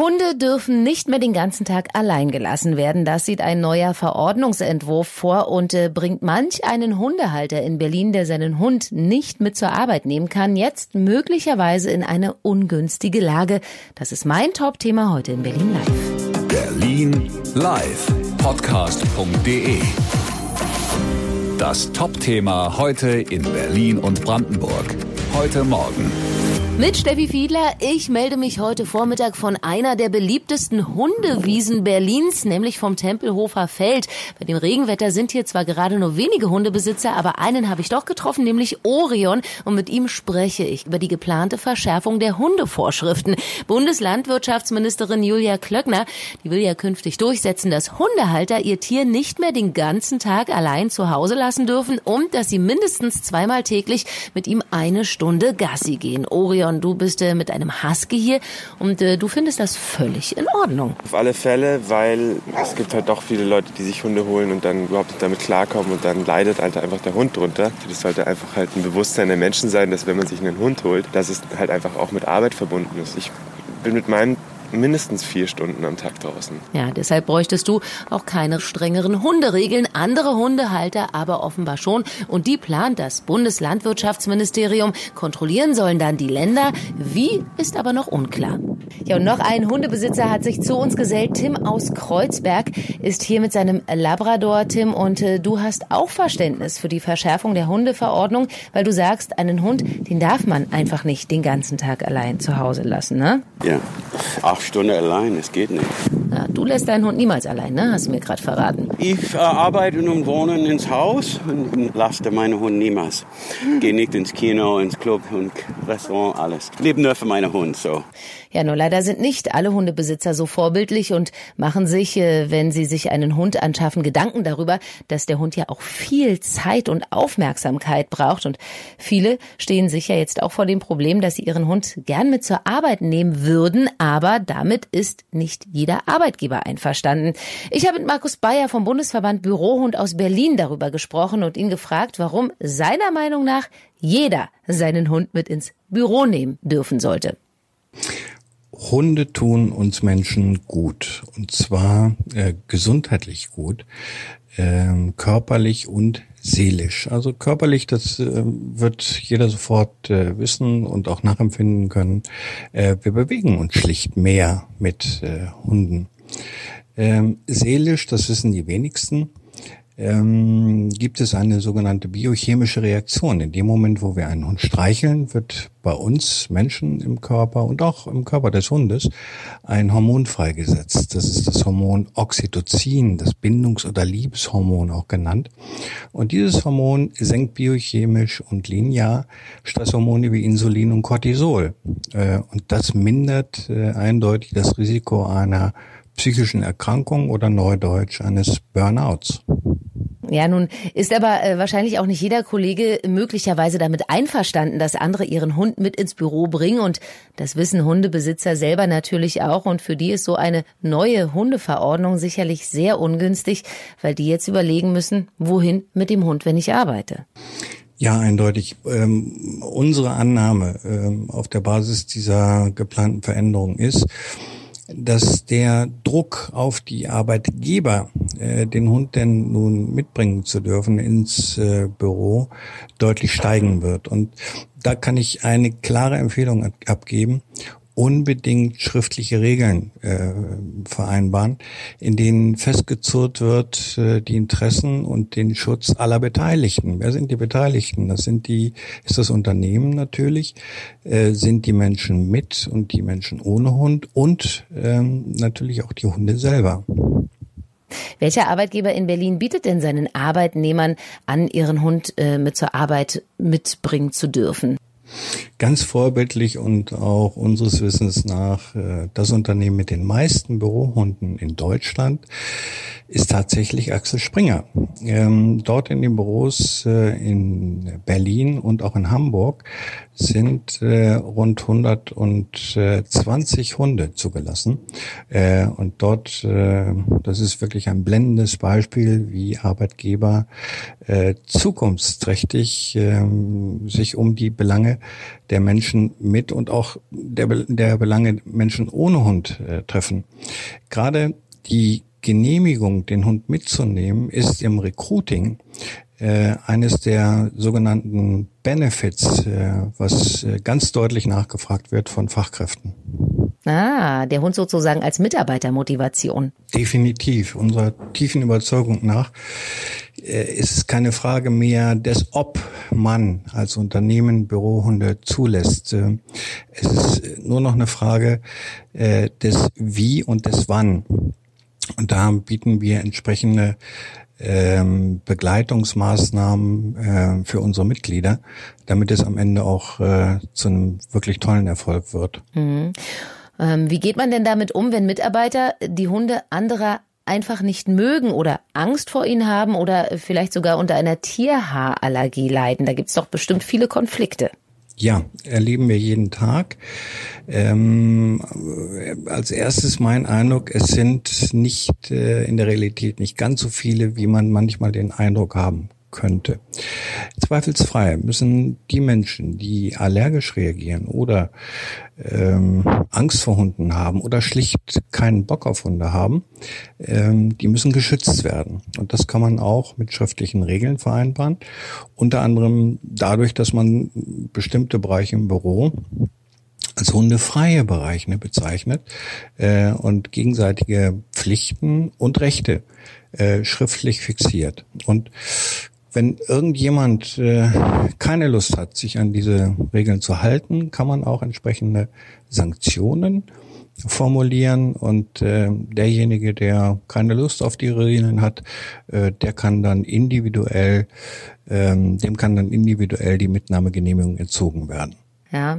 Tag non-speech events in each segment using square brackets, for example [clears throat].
Hunde dürfen nicht mehr den ganzen Tag allein gelassen werden. Das sieht ein neuer Verordnungsentwurf vor und äh, bringt manch einen Hundehalter in Berlin, der seinen Hund nicht mit zur Arbeit nehmen kann, jetzt möglicherweise in eine ungünstige Lage. Das ist mein Top-Thema heute in Berlin Live. Berlin Live. Podcast.de. Das Top-Thema heute in Berlin und Brandenburg. Heute Morgen. Mit Steffi Fiedler. Ich melde mich heute Vormittag von einer der beliebtesten Hundewiesen Berlins, nämlich vom Tempelhofer Feld. Bei dem Regenwetter sind hier zwar gerade nur wenige Hundebesitzer, aber einen habe ich doch getroffen, nämlich Orion. Und mit ihm spreche ich über die geplante Verschärfung der Hundevorschriften. Bundeslandwirtschaftsministerin Julia Klöckner, die will ja künftig durchsetzen, dass Hundehalter ihr Tier nicht mehr den ganzen Tag allein zu Hause lassen dürfen und dass sie mindestens zweimal täglich mit ihm eine Stunde Gassi gehen. Orion Leon, du bist äh, mit einem Husky hier und äh, du findest das völlig in Ordnung. Auf alle Fälle, weil es gibt halt doch viele Leute, die sich Hunde holen und dann überhaupt nicht damit klarkommen und dann leidet halt einfach der Hund drunter. Das sollte einfach halt ein Bewusstsein der Menschen sein, dass wenn man sich einen Hund holt, dass es halt einfach auch mit Arbeit verbunden ist. Ich bin mit meinem mindestens vier Stunden am Tag draußen. Ja, deshalb bräuchtest du auch keine strengeren Hunderegeln. Andere Hundehalter aber offenbar schon. Und die plant das Bundeslandwirtschaftsministerium. Kontrollieren sollen dann die Länder. Wie ist aber noch unklar. Ja, und noch ein Hundebesitzer hat sich zu uns gesellt. Tim aus Kreuzberg ist hier mit seinem Labrador, Tim. Und äh, du hast auch Verständnis für die Verschärfung der Hundeverordnung, weil du sagst, einen Hund, den darf man einfach nicht den ganzen Tag allein zu Hause lassen, ne? Ja. Ach, acht Stunden allein, das geht nicht. Ja, du lässt deinen Hund niemals allein, ne? Hast du mir gerade verraten. Ich äh, arbeite und wohne ins Haus und lasse meinen Hund niemals. Gehe nicht ins Kino, ins Club und Restaurant, alles. Lebe nur für meinen Hund, so. Ja, nur leider sind nicht alle Hundebesitzer so vorbildlich und machen sich, äh, wenn sie sich einen Hund anschaffen, Gedanken darüber, dass der Hund ja auch viel Zeit und Aufmerksamkeit braucht. Und viele stehen sicher jetzt auch vor dem Problem, dass sie ihren Hund gern mit zur Arbeit nehmen würden, aber damit ist nicht jeder Arbeitgeber einverstanden. Ich habe mit Markus Bayer vom Bundesverband Bürohund aus Berlin darüber gesprochen und ihn gefragt, warum seiner Meinung nach jeder seinen Hund mit ins Büro nehmen dürfen sollte. Hunde tun uns Menschen gut und zwar äh, gesundheitlich gut, äh, körperlich und seelisch. Also körperlich, das äh, wird jeder sofort äh, wissen und auch nachempfinden können. Äh, wir bewegen uns schlicht mehr mit äh, Hunden. Ähm, seelisch, das wissen die wenigsten ähm, gibt es eine sogenannte biochemische Reaktion. In dem Moment, wo wir einen Hund streicheln, wird bei uns Menschen im Körper und auch im Körper des Hundes ein Hormon freigesetzt. Das ist das Hormon Oxytocin, das Bindungs- oder Liebeshormon auch genannt. Und dieses Hormon senkt biochemisch und linear Stresshormone wie Insulin und Cortisol. Äh, und das mindert äh, eindeutig das Risiko einer psychischen Erkrankung oder neudeutsch eines Burnouts. Ja, nun ist aber äh, wahrscheinlich auch nicht jeder Kollege möglicherweise damit einverstanden, dass andere ihren Hund mit ins Büro bringen. Und das wissen Hundebesitzer selber natürlich auch. Und für die ist so eine neue Hundeverordnung sicherlich sehr ungünstig, weil die jetzt überlegen müssen, wohin mit dem Hund, wenn ich arbeite. Ja, eindeutig. Ähm, unsere Annahme ähm, auf der Basis dieser geplanten Veränderung ist, dass der Druck auf die Arbeitgeber, äh, den Hund denn nun mitbringen zu dürfen ins äh, Büro, deutlich steigen wird. Und da kann ich eine klare Empfehlung abgeben unbedingt schriftliche Regeln äh, vereinbaren, in denen festgezurrt wird äh, die Interessen und den Schutz aller Beteiligten. Wer sind die Beteiligten? Das sind die, ist das Unternehmen natürlich, äh, sind die Menschen mit und die Menschen ohne Hund und ähm, natürlich auch die Hunde selber. Welcher Arbeitgeber in Berlin bietet denn seinen Arbeitnehmern an, ihren Hund äh, mit zur Arbeit mitbringen zu dürfen? Ganz vorbildlich und auch unseres Wissens nach äh, das Unternehmen mit den meisten Bürohunden in Deutschland ist tatsächlich Axel Springer. Ähm, dort in den Büros äh, in Berlin und auch in Hamburg sind äh, rund 120 Hunde zugelassen. Äh, und dort, äh, das ist wirklich ein blendendes Beispiel, wie Arbeitgeber äh, zukunftsträchtig äh, sich um die Belange der Menschen mit und auch der, der Belange Menschen ohne Hund äh, treffen. Gerade die Genehmigung, den Hund mitzunehmen, ist im Recruiting äh, eines der sogenannten Benefits, äh, was äh, ganz deutlich nachgefragt wird von Fachkräften. Ah, der Hund sozusagen als Mitarbeitermotivation. Definitiv. Unserer tiefen Überzeugung nach äh, ist es keine Frage mehr des, ob man als Unternehmen Bürohunde zulässt. Äh, es ist nur noch eine Frage des Wie und des Wann. Und da bieten wir entsprechende ähm, Begleitungsmaßnahmen äh, für unsere Mitglieder, damit es am Ende auch äh, zu einem wirklich tollen Erfolg wird. Mhm. Ähm, wie geht man denn damit um, wenn Mitarbeiter die Hunde anderer einfach nicht mögen oder Angst vor ihnen haben oder vielleicht sogar unter einer Tierhaarallergie leiden? Da gibt's doch bestimmt viele Konflikte. Ja, erleben wir jeden Tag. Ähm, als erstes mein Eindruck, es sind nicht äh, in der Realität nicht ganz so viele, wie man manchmal den Eindruck haben könnte. Zweifelsfrei müssen die Menschen, die allergisch reagieren oder ähm, Angst vor Hunden haben oder schlicht keinen Bock auf Hunde haben, ähm, die müssen geschützt werden. Und das kann man auch mit schriftlichen Regeln vereinbaren. Unter anderem dadurch, dass man bestimmte Bereiche im Büro als hundefreie Bereiche bezeichnet äh, und gegenseitige Pflichten und Rechte äh, schriftlich fixiert. Und wenn irgendjemand äh, keine Lust hat, sich an diese Regeln zu halten, kann man auch entsprechende Sanktionen formulieren und äh, derjenige, der keine Lust auf die Regeln hat, äh, der kann dann individuell, ähm, dem kann dann individuell die Mitnahmegenehmigung entzogen werden. Ja.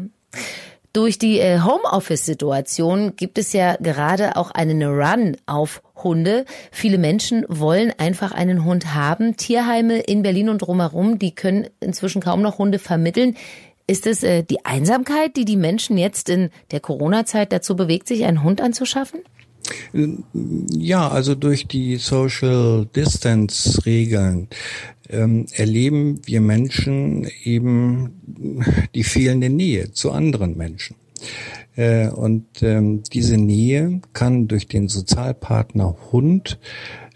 Durch die äh, Homeoffice-Situation gibt es ja gerade auch einen Run auf Hunde. Viele Menschen wollen einfach einen Hund haben. Tierheime in Berlin und drumherum, die können inzwischen kaum noch Hunde vermitteln. Ist es äh, die Einsamkeit, die die Menschen jetzt in der Corona-Zeit dazu bewegt, sich einen Hund anzuschaffen? Ja, also durch die Social Distance Regeln ähm, erleben wir Menschen eben die fehlende Nähe zu anderen Menschen. Äh, und ähm, diese Nähe kann durch den Sozialpartner Hund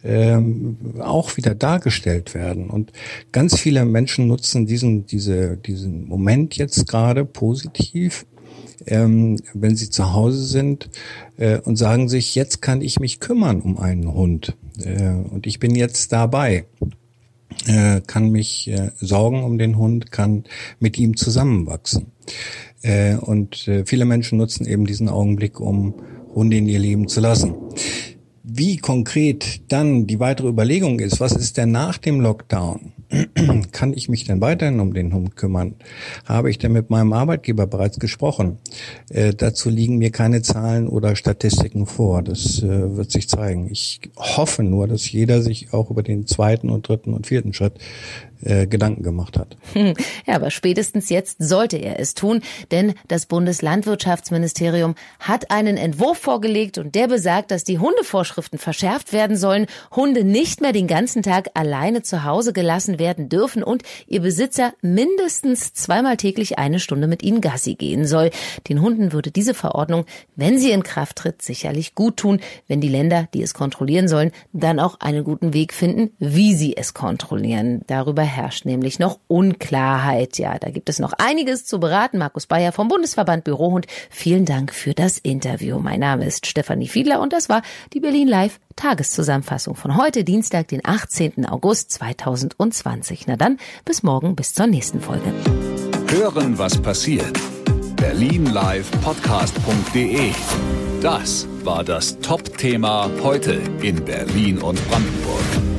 ähm, auch wieder dargestellt werden. Und ganz viele Menschen nutzen diesen, diese, diesen Moment jetzt gerade positiv, ähm, wenn sie zu Hause sind äh, und sagen sich, jetzt kann ich mich kümmern um einen Hund äh, und ich bin jetzt dabei äh, kann mich äh, sorgen um den Hund, kann mit ihm zusammenwachsen. Äh, und äh, viele Menschen nutzen eben diesen Augenblick, um Hunde in ihr Leben zu lassen. Wie konkret dann die weitere Überlegung ist, was ist denn nach dem Lockdown? [clears throat] Kann ich mich denn weiterhin um den Hund kümmern? Habe ich denn mit meinem Arbeitgeber bereits gesprochen? Äh, dazu liegen mir keine Zahlen oder Statistiken vor. Das äh, wird sich zeigen. Ich hoffe nur, dass jeder sich auch über den zweiten und dritten und vierten Schritt äh, Gedanken gemacht hat. [laughs] Ja, aber spätestens jetzt sollte er es tun, denn das Bundeslandwirtschaftsministerium hat einen Entwurf vorgelegt und der besagt, dass die Hundevorschriften verschärft werden sollen, Hunde nicht mehr den ganzen Tag alleine zu Hause gelassen werden dürfen und ihr Besitzer mindestens zweimal täglich eine Stunde mit ihnen Gassi gehen soll. Den Hunden würde diese Verordnung, wenn sie in Kraft tritt, sicherlich gut tun, wenn die Länder, die es kontrollieren sollen, dann auch einen guten Weg finden, wie sie es kontrollieren. Darüber herrscht nämlich noch Unklarheit. Ja, da gibt es noch einiges zu beraten. Markus Bayer vom Bundesverband Bürohund. Vielen Dank für das Interview. Mein Name ist Stefanie Fiedler und das war die Berlin Live Tageszusammenfassung von heute, Dienstag, den 18. August 2020. Na dann, bis morgen, bis zur nächsten Folge. Hören, was passiert. Berlinlivepodcast.de Das war das Top-Thema heute in Berlin und Brandenburg.